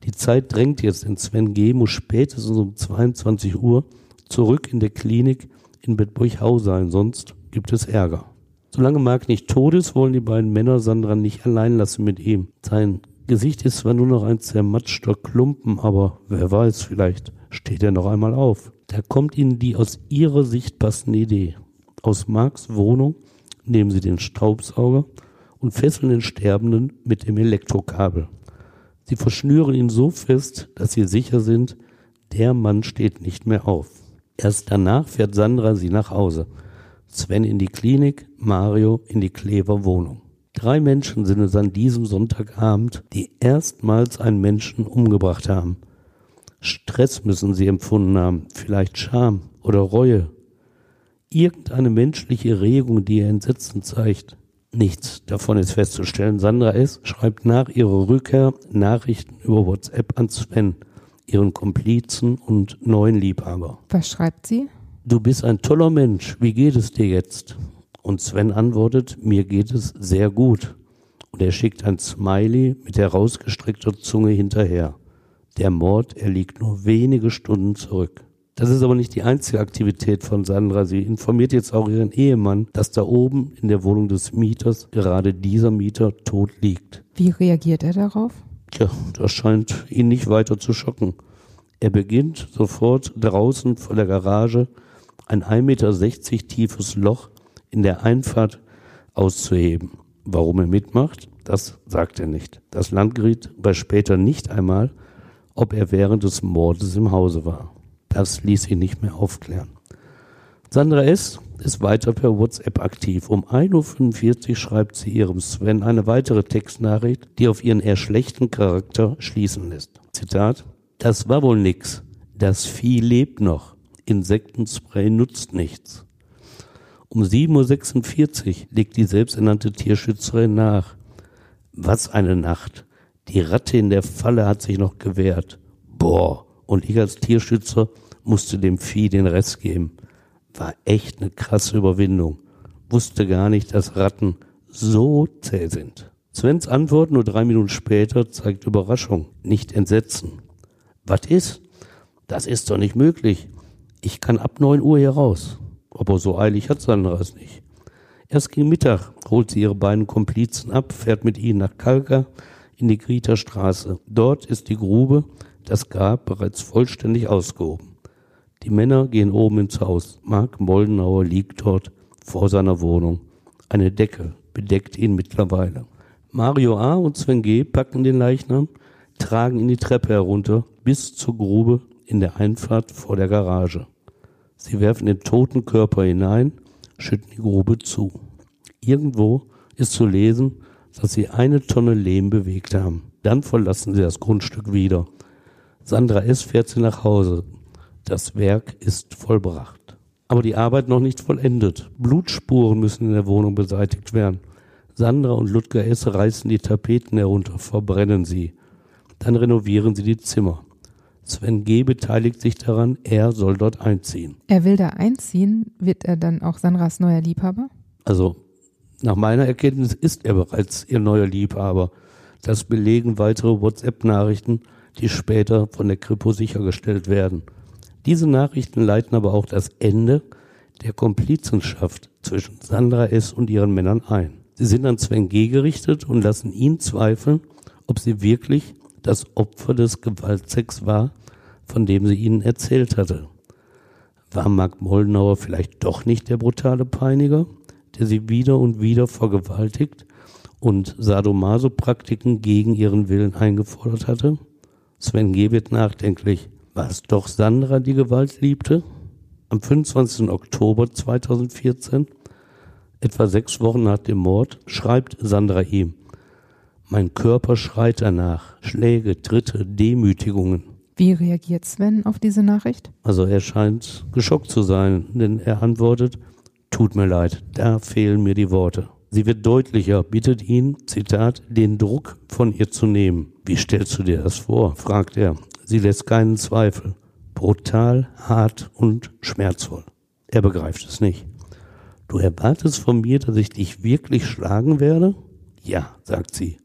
Die Zeit drängt jetzt, denn Sven G. muss spätestens um 22 Uhr zurück in der Klinik in Bedburghau sein, sonst gibt es Ärger. Solange Mark nicht tot ist, wollen die beiden Männer Sandra nicht allein lassen mit ihm. Sein Gesicht ist zwar nur noch ein zermatschter Klumpen, aber wer weiß, vielleicht steht er noch einmal auf. Da kommt ihnen die aus ihrer Sicht passende Idee. Aus Marks Wohnung nehmen sie den Staubsauger und fesseln den Sterbenden mit dem Elektrokabel. Sie verschnüren ihn so fest, dass sie sicher sind, der Mann steht nicht mehr auf. Erst danach fährt Sandra sie nach Hause. Sven in die Klinik, Mario in die Klever Wohnung. Drei Menschen sind es an diesem Sonntagabend, die erstmals einen Menschen umgebracht haben. Stress müssen sie empfunden haben, vielleicht Scham oder Reue. Irgendeine menschliche Regung, die ihr Entsetzen zeigt. Nichts davon ist festzustellen. Sandra S. schreibt nach ihrer Rückkehr Nachrichten über WhatsApp an Sven. ihren Komplizen und neuen Liebhaber. Was schreibt sie? Du bist ein toller Mensch, wie geht es dir jetzt? Und Sven antwortet, mir geht es sehr gut. Und er schickt ein Smiley mit herausgestreckter Zunge hinterher. Der Mord, er liegt nur wenige Stunden zurück. Das ist aber nicht die einzige Aktivität von Sandra. Sie informiert jetzt auch ihren Ehemann, dass da oben in der Wohnung des Mieters gerade dieser Mieter tot liegt. Wie reagiert er darauf? Tja, das scheint ihn nicht weiter zu schocken. Er beginnt sofort draußen vor der Garage ein 1,60 Meter tiefes Loch in der Einfahrt auszuheben. Warum er mitmacht, das sagt er nicht. Das Landgericht weiß später nicht einmal, ob er während des Mordes im Hause war. Das ließ ihn nicht mehr aufklären. Sandra S. ist weiter per WhatsApp aktiv. Um 1.45 Uhr schreibt sie ihrem Sven eine weitere Textnachricht, die auf ihren eher schlechten Charakter schließen lässt. Zitat, das war wohl nix. Das Vieh lebt noch. Insektenspray nutzt nichts. Um 7.46 Uhr legt die selbsternannte Tierschützerin nach. Was eine Nacht. Die Ratte in der Falle hat sich noch gewehrt. Boah, und ich als Tierschützer musste dem Vieh den Rest geben. War echt eine krasse Überwindung. Wusste gar nicht, dass Ratten so zäh sind. Svens Antwort nur drei Minuten später zeigt Überraschung, nicht Entsetzen. Was ist? Das ist doch nicht möglich. Ich kann ab neun Uhr hier raus. Aber so eilig hat Sandra es nicht. Erst gegen Mittag holt sie ihre beiden Komplizen ab, fährt mit ihnen nach Kalka in die Grieter Straße. Dort ist die Grube, das Grab bereits vollständig ausgehoben. Die Männer gehen oben ins Haus. Mark Moldenauer liegt dort vor seiner Wohnung. Eine Decke bedeckt ihn mittlerweile. Mario A. und Sven G. packen den Leichnam, tragen ihn die Treppe herunter bis zur Grube in der Einfahrt vor der Garage. Sie werfen den toten Körper hinein, schütten die Grube zu. Irgendwo ist zu lesen, dass sie eine Tonne Lehm bewegt haben. Dann verlassen sie das Grundstück wieder. Sandra S. fährt sie nach Hause. Das Werk ist vollbracht. Aber die Arbeit noch nicht vollendet. Blutspuren müssen in der Wohnung beseitigt werden. Sandra und Ludger S. reißen die Tapeten herunter, verbrennen sie. Dann renovieren sie die Zimmer. Sven G. beteiligt sich daran, er soll dort einziehen. Er will da einziehen, wird er dann auch Sandras neuer Liebhaber? Also, nach meiner Erkenntnis ist er bereits ihr neuer Liebhaber. Das belegen weitere WhatsApp-Nachrichten, die später von der Kripo sichergestellt werden. Diese Nachrichten leiten aber auch das Ende der Komplizenschaft zwischen Sandra S. und ihren Männern ein. Sie sind an Sven G. gerichtet und lassen ihn zweifeln, ob sie wirklich das Opfer des Gewaltsex war, von dem sie ihnen erzählt hatte. War Mark Moldenauer vielleicht doch nicht der brutale Peiniger, der sie wieder und wieder vergewaltigt und Sadomaso-Praktiken gegen ihren Willen eingefordert hatte? Sven G. wird nachdenklich. War es doch Sandra, die Gewalt liebte? Am 25. Oktober 2014, etwa sechs Wochen nach dem Mord, schreibt Sandra ihm, mein Körper schreit danach, Schläge, Tritte, Demütigungen. Wie reagiert Sven auf diese Nachricht? Also er scheint geschockt zu sein, denn er antwortet, tut mir leid, da fehlen mir die Worte. Sie wird deutlicher, bittet ihn, Zitat, den Druck von ihr zu nehmen. Wie stellst du dir das vor? fragt er. Sie lässt keinen Zweifel. Brutal, hart und schmerzvoll. Er begreift es nicht. Du erwartest von mir, dass ich dich wirklich schlagen werde? Ja, sagt sie.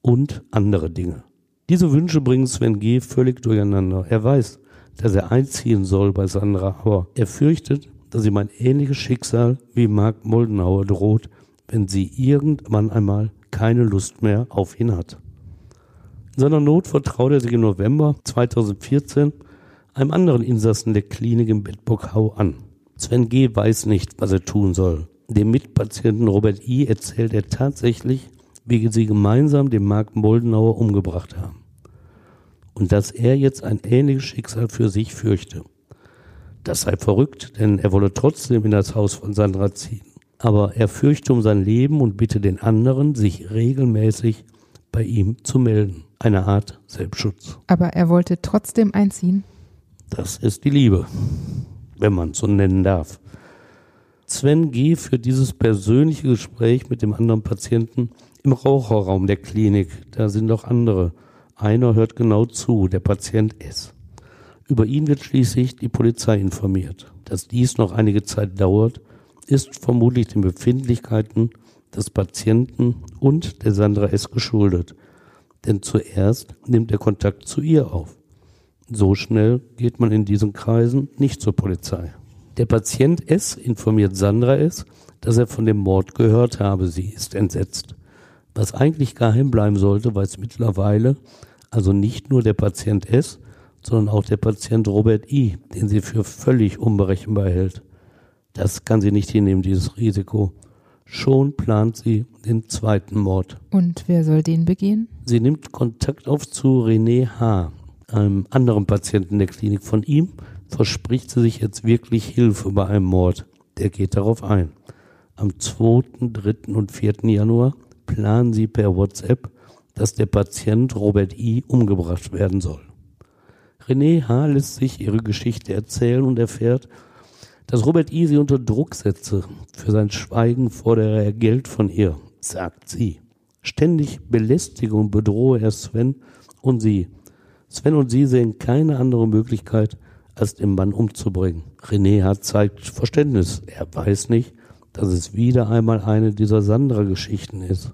Und andere Dinge. Diese Wünsche bringen Sven G. völlig durcheinander. Er weiß, dass er einziehen soll bei Sandra, aber er fürchtet, dass ihm ein ähnliches Schicksal wie Mark Moldenauer droht, wenn sie irgendwann einmal keine Lust mehr auf ihn hat. In seiner Not vertraut er sich im November 2014 einem anderen Insassen der Klinik in Bedburg-Hau an. Sven G. weiß nicht, was er tun soll. Dem Mitpatienten Robert I. erzählt er tatsächlich, wie sie gemeinsam den Mark Moldenauer umgebracht haben. Und dass er jetzt ein ähnliches Schicksal für sich fürchte. Das sei verrückt, denn er wolle trotzdem in das Haus von Sandra ziehen aber er fürchte um sein Leben und bitte den anderen, sich regelmäßig bei ihm zu melden. Eine Art Selbstschutz. Aber er wollte trotzdem einziehen? Das ist die Liebe, wenn man so nennen darf. Sven G. für dieses persönliche Gespräch mit dem anderen Patienten im Raucherraum der Klinik. Da sind auch andere. Einer hört genau zu, der Patient S. Über ihn wird schließlich die Polizei informiert. Dass dies noch einige Zeit dauert, ist vermutlich den Befindlichkeiten des Patienten und der Sandra S. geschuldet. Denn zuerst nimmt er Kontakt zu ihr auf. So schnell geht man in diesen Kreisen nicht zur Polizei. Der Patient S. informiert Sandra S., dass er von dem Mord gehört habe. Sie ist entsetzt. Was eigentlich geheim bleiben sollte, weiß mittlerweile also nicht nur der Patient S., sondern auch der Patient Robert I., den sie für völlig unberechenbar hält. Das kann sie nicht hinnehmen, dieses Risiko. Schon plant sie den zweiten Mord. Und wer soll den begehen? Sie nimmt Kontakt auf zu René H., einem anderen Patienten der Klinik. Von ihm verspricht sie sich jetzt wirklich Hilfe bei einem Mord. Der geht darauf ein. Am 2., 3. und 4. Januar planen sie per WhatsApp, dass der Patient Robert I. umgebracht werden soll. René H. lässt sich ihre Geschichte erzählen und erfährt, dass Robert I. sie unter Druck setze. Für sein Schweigen fordere er Geld von ihr, sagt sie. Ständig belästige und bedrohe er Sven und sie. Sven und sie sehen keine andere Möglichkeit, als den Mann umzubringen. René hat zeigt Verständnis. Er weiß nicht, dass es wieder einmal eine dieser Sandra-Geschichten ist.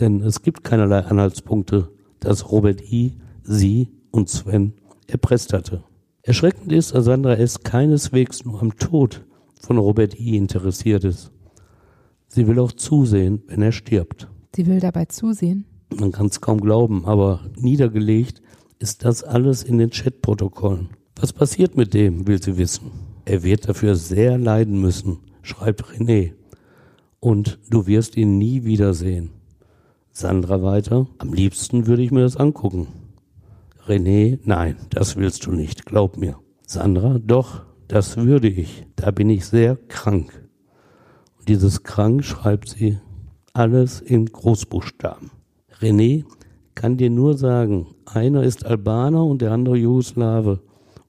Denn es gibt keinerlei Anhaltspunkte, dass Robert I. sie und Sven erpresst hatte. Erschreckend ist, dass Sandra S. keineswegs nur am Tod von Robert I. interessiert ist. Sie will auch zusehen, wenn er stirbt. Sie will dabei zusehen? Man kann es kaum glauben, aber niedergelegt ist das alles in den Chatprotokollen. Was passiert mit dem, will sie wissen. Er wird dafür sehr leiden müssen, schreibt René. Und du wirst ihn nie wiedersehen. Sandra weiter, am liebsten würde ich mir das angucken. René, nein, das willst du nicht, glaub mir. Sandra, doch, das würde ich. Da bin ich sehr krank. Und dieses krank schreibt sie alles in Großbuchstaben. René kann dir nur sagen, einer ist Albaner und der andere Jugoslawe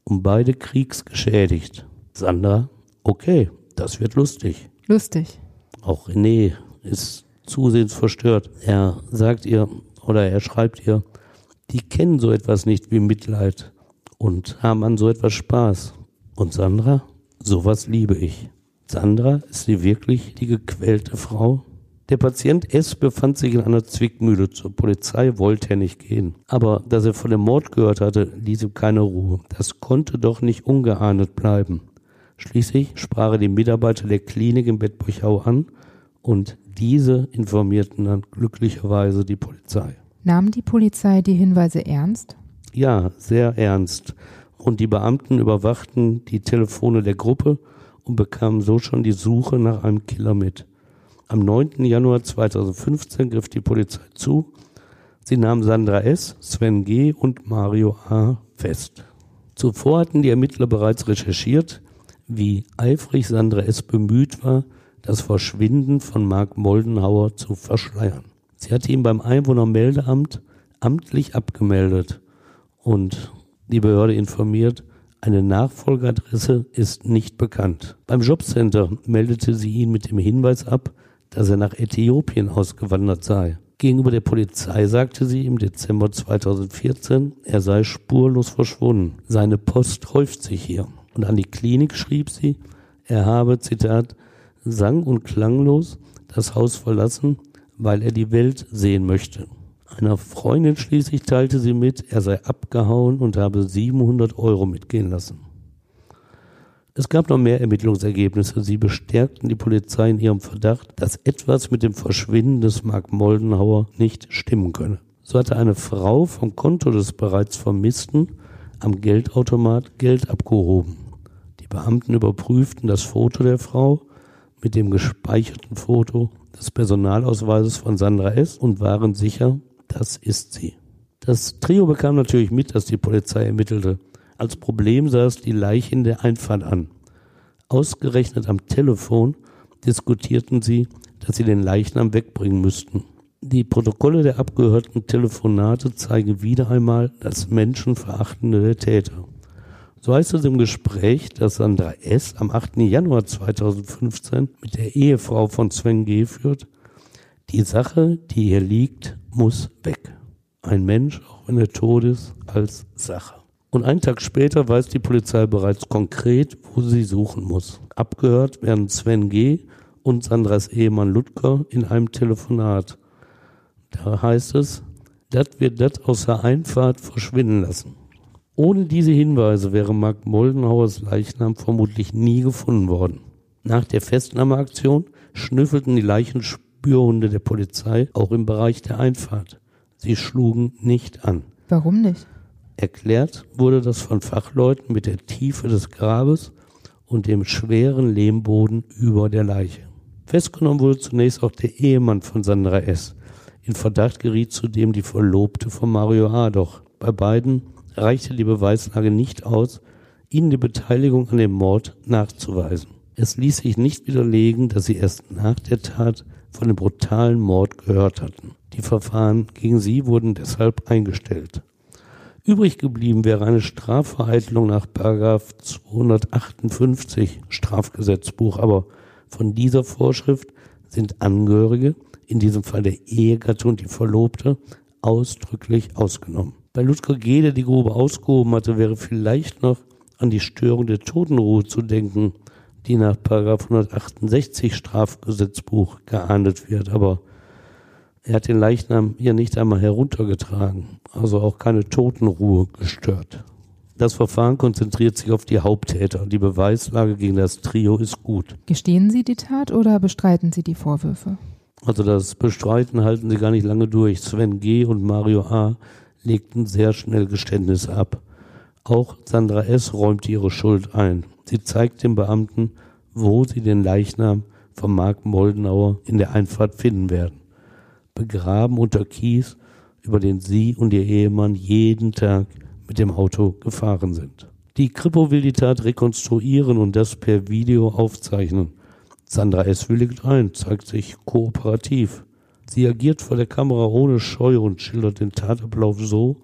und beide kriegsgeschädigt. Sandra, okay, das wird lustig. Lustig. Auch René ist zusehends verstört. Er sagt ihr oder er schreibt ihr, die kennen so etwas nicht wie Mitleid und haben an so etwas Spaß. Und Sandra, sowas liebe ich. Sandra, ist sie wirklich die gequälte Frau? Der Patient S. befand sich in einer Zwickmühle. Zur Polizei wollte er nicht gehen. Aber dass er von dem Mord gehört hatte, ließ ihm keine Ruhe. Das konnte doch nicht ungeahndet bleiben. Schließlich sprach er die Mitarbeiter der Klinik in Bad an und diese informierten dann glücklicherweise die Polizei. Nahm die Polizei die Hinweise ernst? Ja, sehr ernst. Und die Beamten überwachten die Telefone der Gruppe und bekamen so schon die Suche nach einem Killer mit. Am 9. Januar 2015 griff die Polizei zu. Sie nahm Sandra S., Sven G. und Mario A. fest. Zuvor hatten die Ermittler bereits recherchiert, wie eifrig Sandra S. bemüht war, das Verschwinden von Mark Moldenhauer zu verschleiern. Sie hatte ihn beim Einwohnermeldeamt amtlich abgemeldet und die Behörde informiert, eine Nachfolgeadresse ist nicht bekannt. Beim Jobcenter meldete sie ihn mit dem Hinweis ab, dass er nach Äthiopien ausgewandert sei. Gegenüber der Polizei sagte sie im Dezember 2014, er sei spurlos verschwunden. Seine Post häuft sich hier. Und an die Klinik schrieb sie, er habe, Zitat, sang- und klanglos das Haus verlassen, weil er die Welt sehen möchte. Einer Freundin schließlich teilte sie mit, er sei abgehauen und habe 700 Euro mitgehen lassen. Es gab noch mehr Ermittlungsergebnisse. Sie bestärkten die Polizei in ihrem Verdacht, dass etwas mit dem Verschwinden des Mark Moldenhauer nicht stimmen könne. So hatte eine Frau vom Konto des bereits Vermissten am Geldautomat Geld abgehoben. Die Beamten überprüften das Foto der Frau mit dem gespeicherten Foto des Personalausweises von Sandra S. und waren sicher, das ist sie. Das Trio bekam natürlich mit, dass die Polizei ermittelte. Als Problem saß die Leiche in der Einfahrt an. Ausgerechnet am Telefon diskutierten sie, dass sie den Leichnam wegbringen müssten. Die Protokolle der abgehörten Telefonate zeigen wieder einmal das Menschenverachtende der Täter. So heißt es im Gespräch, das Sandra S. am 8. Januar 2015 mit der Ehefrau von Sven G. führt. Die Sache, die hier liegt, muss weg. Ein Mensch, auch wenn er tot ist, als Sache. Und einen Tag später weiß die Polizei bereits konkret, wo sie suchen muss. Abgehört werden Sven G. und Sandras Ehemann Ludger in einem Telefonat. Da heißt es, dass wir das aus der Einfahrt verschwinden lassen. Ohne diese Hinweise wäre Mark Moldenhauers Leichnam vermutlich nie gefunden worden. Nach der Festnahmeaktion schnüffelten die Leichenspürhunde der Polizei auch im Bereich der Einfahrt. Sie schlugen nicht an. Warum nicht? Erklärt wurde das von Fachleuten mit der Tiefe des Grabes und dem schweren Lehmboden über der Leiche. Festgenommen wurde zunächst auch der Ehemann von Sandra S. In Verdacht geriet zudem die Verlobte von Mario A. Doch bei beiden reichte die Beweislage nicht aus, ihnen die Beteiligung an dem Mord nachzuweisen. Es ließ sich nicht widerlegen, dass sie erst nach der Tat von dem brutalen Mord gehört hatten. Die Verfahren gegen sie wurden deshalb eingestellt. Übrig geblieben wäre eine Strafvereitelung nach 258 Strafgesetzbuch, aber von dieser Vorschrift sind Angehörige, in diesem Fall der Ehegatte und die Verlobte, ausdrücklich ausgenommen. Bei Ludger G., der die Grube ausgehoben hatte, wäre vielleicht noch an die Störung der Totenruhe zu denken, die nach 168 Strafgesetzbuch geahndet wird, aber er hat den Leichnam hier nicht einmal heruntergetragen, also auch keine Totenruhe gestört. Das Verfahren konzentriert sich auf die Haupttäter. Die Beweislage gegen das Trio ist gut. Gestehen Sie die Tat oder bestreiten Sie die Vorwürfe? Also das Bestreiten halten sie gar nicht lange durch. Sven G. und Mario A. legten sehr schnell Geständnisse ab. Auch Sandra S. räumte ihre Schuld ein. Sie zeigt dem Beamten, wo sie den Leichnam von Mark Moldenauer in der Einfahrt finden werden begraben unter Kies, über den sie und ihr Ehemann jeden Tag mit dem Auto gefahren sind. Die Kripo will die Tat rekonstruieren und das per Video aufzeichnen. Sandra S. willigt ein, zeigt sich kooperativ. Sie agiert vor der Kamera ohne Scheu und schildert den Tatablauf so,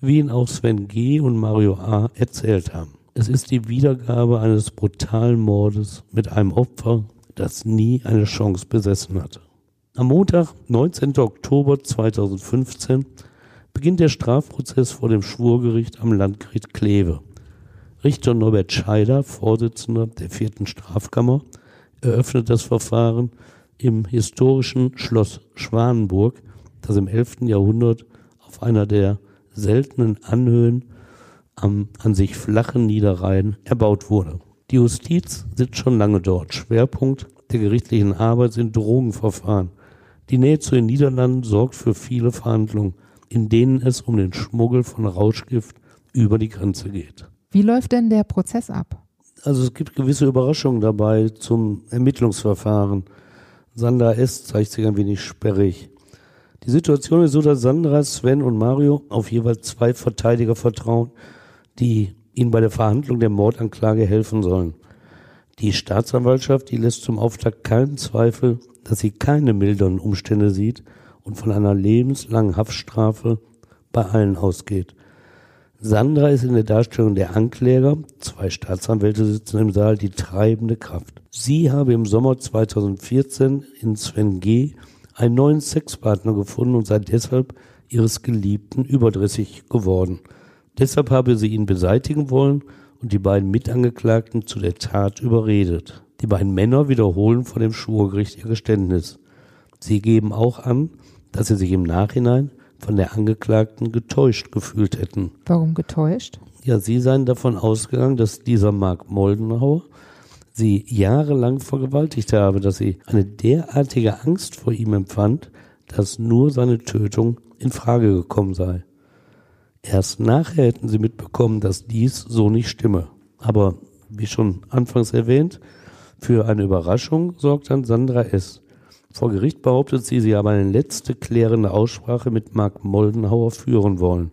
wie ihn auch Sven G. und Mario A. erzählt haben. Es ist die Wiedergabe eines brutalen Mordes mit einem Opfer, das nie eine Chance besessen hatte. Am Montag, 19. Oktober 2015, beginnt der Strafprozess vor dem Schwurgericht am Landgericht Kleve. Richter Norbert Scheider, Vorsitzender der vierten Strafkammer, eröffnet das Verfahren im historischen Schloss Schwanenburg, das im 11. Jahrhundert auf einer der seltenen Anhöhen am an sich flachen Niederrhein erbaut wurde. Die Justiz sitzt schon lange dort. Schwerpunkt der gerichtlichen Arbeit sind Drogenverfahren die Nähe zu den Niederlanden sorgt für viele Verhandlungen, in denen es um den Schmuggel von Rauschgift über die Grenze geht. Wie läuft denn der Prozess ab? Also es gibt gewisse Überraschungen dabei zum Ermittlungsverfahren. Sandra S. zeigt sich ein wenig sperrig. Die Situation ist so, dass Sandra, Sven und Mario auf jeweils zwei Verteidiger vertrauen, die ihnen bei der Verhandlung der Mordanklage helfen sollen. Die Staatsanwaltschaft, die lässt zum Auftakt keinen Zweifel dass sie keine milderen Umstände sieht und von einer lebenslangen Haftstrafe bei allen ausgeht. Sandra ist in der Darstellung der Ankläger, zwei Staatsanwälte sitzen im Saal, die treibende Kraft. Sie habe im Sommer 2014 in Sven G. einen neuen Sexpartner gefunden und sei deshalb ihres Geliebten überdrüssig geworden. Deshalb habe sie ihn beseitigen wollen und die beiden Mitangeklagten zu der Tat überredet. Die beiden Männer wiederholen vor dem Schwurgericht ihr Geständnis. Sie geben auch an, dass sie sich im Nachhinein von der Angeklagten getäuscht gefühlt hätten. Warum getäuscht? Ja, sie seien davon ausgegangen, dass dieser Mark Moldenhauer sie jahrelang vergewaltigt habe, dass sie eine derartige Angst vor ihm empfand, dass nur seine Tötung in Frage gekommen sei. Erst nachher hätten sie mitbekommen, dass dies so nicht stimme. Aber wie schon anfangs erwähnt, für eine Überraschung sorgt dann Sandra S. Vor Gericht behauptet sie, sie habe eine letzte klärende Aussprache mit Mark Moldenhauer führen wollen.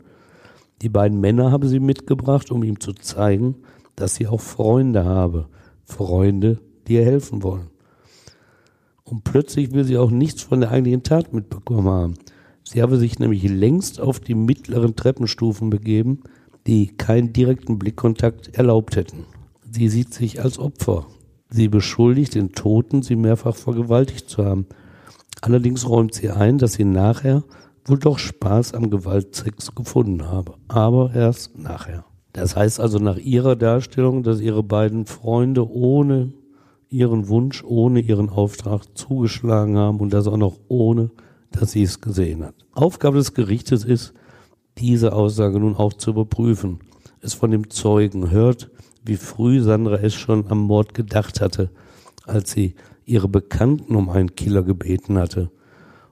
Die beiden Männer habe sie mitgebracht, um ihm zu zeigen, dass sie auch Freunde habe. Freunde, die ihr helfen wollen. Und plötzlich will sie auch nichts von der eigentlichen Tat mitbekommen haben. Sie habe sich nämlich längst auf die mittleren Treppenstufen begeben, die keinen direkten Blickkontakt erlaubt hätten. Sie sieht sich als Opfer Sie beschuldigt den Toten, sie mehrfach vergewaltigt zu haben. Allerdings räumt sie ein, dass sie nachher wohl doch Spaß am Gewaltsex gefunden habe. Aber erst nachher. Das heißt also nach ihrer Darstellung, dass ihre beiden Freunde ohne ihren Wunsch, ohne ihren Auftrag zugeschlagen haben und das auch noch ohne, dass sie es gesehen hat. Aufgabe des Gerichtes ist, diese Aussage nun auch zu überprüfen. Es von dem Zeugen hört, wie früh Sandra es schon am Mord gedacht hatte, als sie ihre Bekannten um einen Killer gebeten hatte.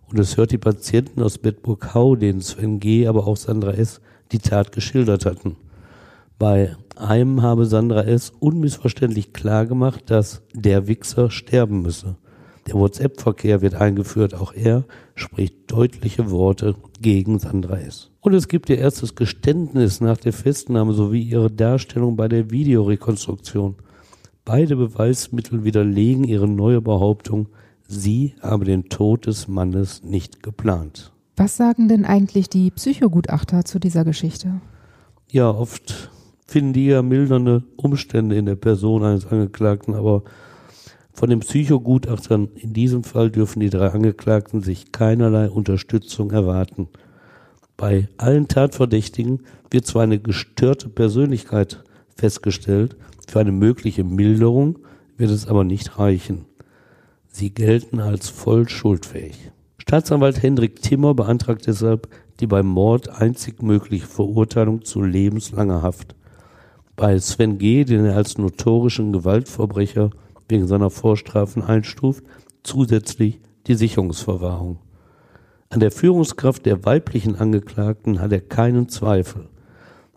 Und es hört die Patienten aus Bedburg-Hau, denen Sven G., aber auch Sandra S. die Tat geschildert hatten. Bei einem habe Sandra S. unmissverständlich klargemacht, dass der Wichser sterben müsse. Der WhatsApp-Verkehr wird eingeführt, auch er spricht deutliche Worte gegen Sandra S. Und es gibt ihr erstes Geständnis nach der Festnahme sowie ihre Darstellung bei der Videorekonstruktion. Beide Beweismittel widerlegen ihre neue Behauptung, sie habe den Tod des Mannes nicht geplant. Was sagen denn eigentlich die Psychogutachter zu dieser Geschichte? Ja, oft finden die ja mildernde Umstände in der Person eines Angeklagten, aber von den Psychogutachtern in diesem Fall dürfen die drei Angeklagten sich keinerlei Unterstützung erwarten. Bei allen Tatverdächtigen wird zwar eine gestörte Persönlichkeit festgestellt, für eine mögliche Milderung wird es aber nicht reichen. Sie gelten als voll schuldfähig. Staatsanwalt Hendrik Timmer beantragt deshalb die beim Mord einzig mögliche Verurteilung zu lebenslanger Haft. Bei Sven G., den er als notorischen Gewaltverbrecher wegen seiner Vorstrafen einstuft, zusätzlich die Sicherungsverwahrung. An der Führungskraft der weiblichen Angeklagten hat er keinen Zweifel.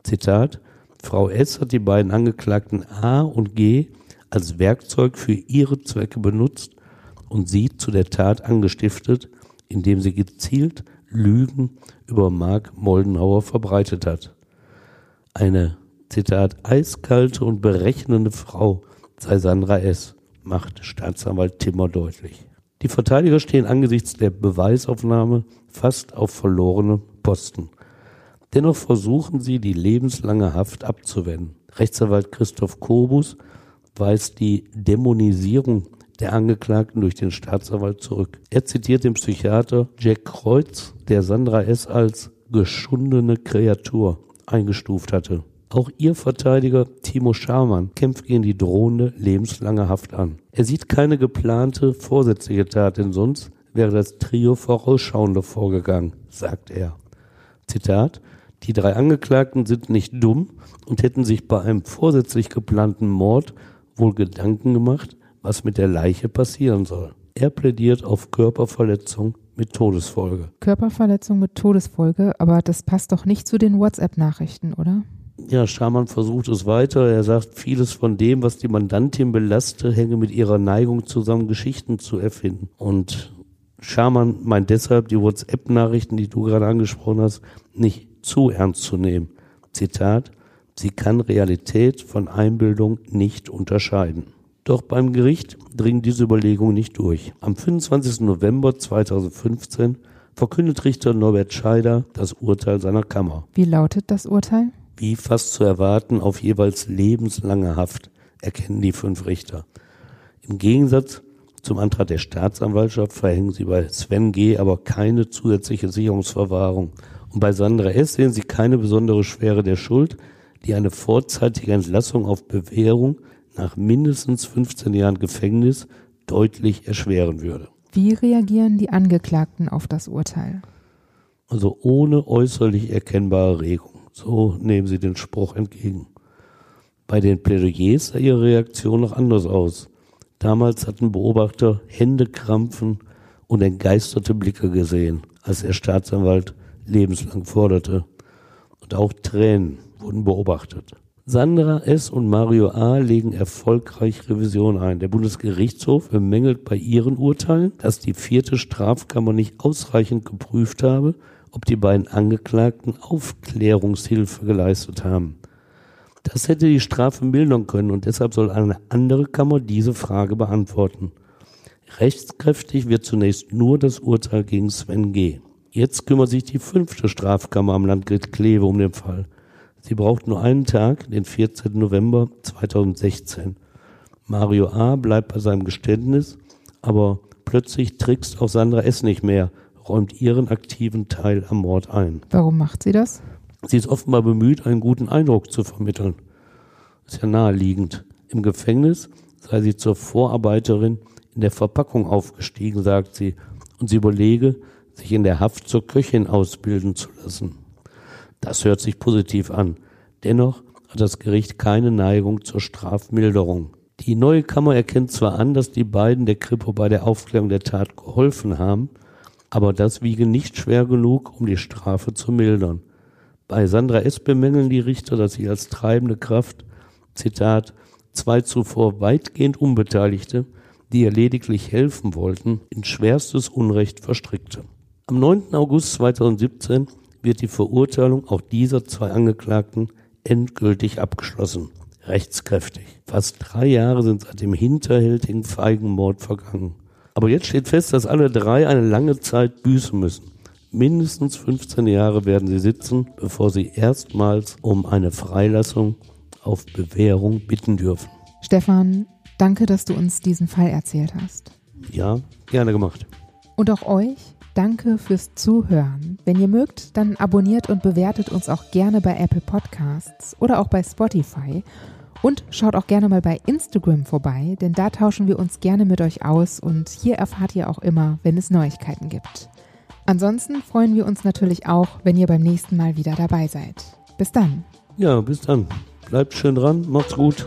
Zitat, Frau S. hat die beiden Angeklagten A und G als Werkzeug für ihre Zwecke benutzt und sie zu der Tat angestiftet, indem sie gezielt Lügen über Mark Moldenhauer verbreitet hat. Eine, Zitat, eiskalte und berechnende Frau sei Sandra S., macht Staatsanwalt Timmer deutlich. Die Verteidiger stehen angesichts der Beweisaufnahme fast auf verlorene Posten. Dennoch versuchen sie, die lebenslange Haft abzuwenden. Rechtsanwalt Christoph Kobus weist die Dämonisierung der Angeklagten durch den Staatsanwalt zurück. Er zitiert den Psychiater Jack Kreuz, der Sandra S. als geschundene Kreatur eingestuft hatte. Auch ihr Verteidiger Timo Scharmann kämpft gegen die drohende lebenslange Haft an. Er sieht keine geplante vorsätzliche Tat, denn sonst wäre das Trio vorausschauender vorgegangen, sagt er. Zitat Die drei Angeklagten sind nicht dumm und hätten sich bei einem vorsätzlich geplanten Mord wohl Gedanken gemacht, was mit der Leiche passieren soll. Er plädiert auf Körperverletzung mit Todesfolge. Körperverletzung mit Todesfolge, aber das passt doch nicht zu den WhatsApp-Nachrichten, oder? Ja, Schamann versucht es weiter. Er sagt, vieles von dem, was die Mandantin belaste, hänge mit ihrer Neigung zusammen, Geschichten zu erfinden. Und Schamann meint deshalb, die WhatsApp-Nachrichten, die du gerade angesprochen hast, nicht zu ernst zu nehmen. Zitat, sie kann Realität von Einbildung nicht unterscheiden. Doch beim Gericht dringen diese Überlegungen nicht durch. Am 25. November 2015 verkündet Richter Norbert Scheider das Urteil seiner Kammer. Wie lautet das Urteil? Wie fast zu erwarten, auf jeweils lebenslange Haft erkennen die fünf Richter. Im Gegensatz zum Antrag der Staatsanwaltschaft verhängen sie bei Sven G. aber keine zusätzliche Sicherungsverwahrung. Und bei Sandra S. sehen sie keine besondere Schwere der Schuld, die eine vorzeitige Entlassung auf Bewährung nach mindestens 15 Jahren Gefängnis deutlich erschweren würde. Wie reagieren die Angeklagten auf das Urteil? Also ohne äußerlich erkennbare Regung. So nehmen sie den Spruch entgegen. Bei den Plädoyers sah ihre Reaktion noch anders aus. Damals hatten Beobachter Händekrampfen und entgeisterte Blicke gesehen, als der Staatsanwalt lebenslang forderte. Und auch Tränen wurden beobachtet. Sandra S. und Mario A. legen erfolgreich Revision ein. Der Bundesgerichtshof bemängelt bei ihren Urteilen, dass die vierte Strafkammer nicht ausreichend geprüft habe, ob die beiden Angeklagten Aufklärungshilfe geleistet haben. Das hätte die Strafe mildern können und deshalb soll eine andere Kammer diese Frage beantworten. Rechtskräftig wird zunächst nur das Urteil gegen Sven G. Jetzt kümmert sich die fünfte Strafkammer am Landgericht Kleve um den Fall. Sie braucht nur einen Tag, den 14. November 2016. Mario A. bleibt bei seinem Geständnis, aber plötzlich trickst auch Sandra S. nicht mehr, räumt ihren aktiven Teil am Mord ein. Warum macht sie das? Sie ist offenbar bemüht, einen guten Eindruck zu vermitteln. Ist ja naheliegend. Im Gefängnis sei sie zur Vorarbeiterin in der Verpackung aufgestiegen, sagt sie, und sie überlege, sich in der Haft zur Köchin ausbilden zu lassen. Das hört sich positiv an. Dennoch hat das Gericht keine Neigung zur Strafmilderung. Die neue Kammer erkennt zwar an, dass die beiden der Kripo bei der Aufklärung der Tat geholfen haben, aber das wiege nicht schwer genug, um die Strafe zu mildern. Bei Sandra S. bemängeln die Richter, dass sie als treibende Kraft, Zitat, zwei zuvor weitgehend Unbeteiligte, die ihr lediglich helfen wollten, in schwerstes Unrecht verstrickte. Am 9. August 2017 wird die Verurteilung auch dieser zwei Angeklagten endgültig abgeschlossen. Rechtskräftig. Fast drei Jahre sind seit dem hinterhältigen Feigenmord vergangen. Aber jetzt steht fest, dass alle drei eine lange Zeit büßen müssen. Mindestens 15 Jahre werden sie sitzen, bevor sie erstmals um eine Freilassung auf Bewährung bitten dürfen. Stefan, danke, dass du uns diesen Fall erzählt hast. Ja, gerne gemacht. Und auch euch, danke fürs Zuhören. Wenn ihr mögt, dann abonniert und bewertet uns auch gerne bei Apple Podcasts oder auch bei Spotify. Und schaut auch gerne mal bei Instagram vorbei, denn da tauschen wir uns gerne mit euch aus und hier erfahrt ihr auch immer, wenn es Neuigkeiten gibt. Ansonsten freuen wir uns natürlich auch, wenn ihr beim nächsten Mal wieder dabei seid. Bis dann. Ja, bis dann. Bleibt schön dran, macht's gut.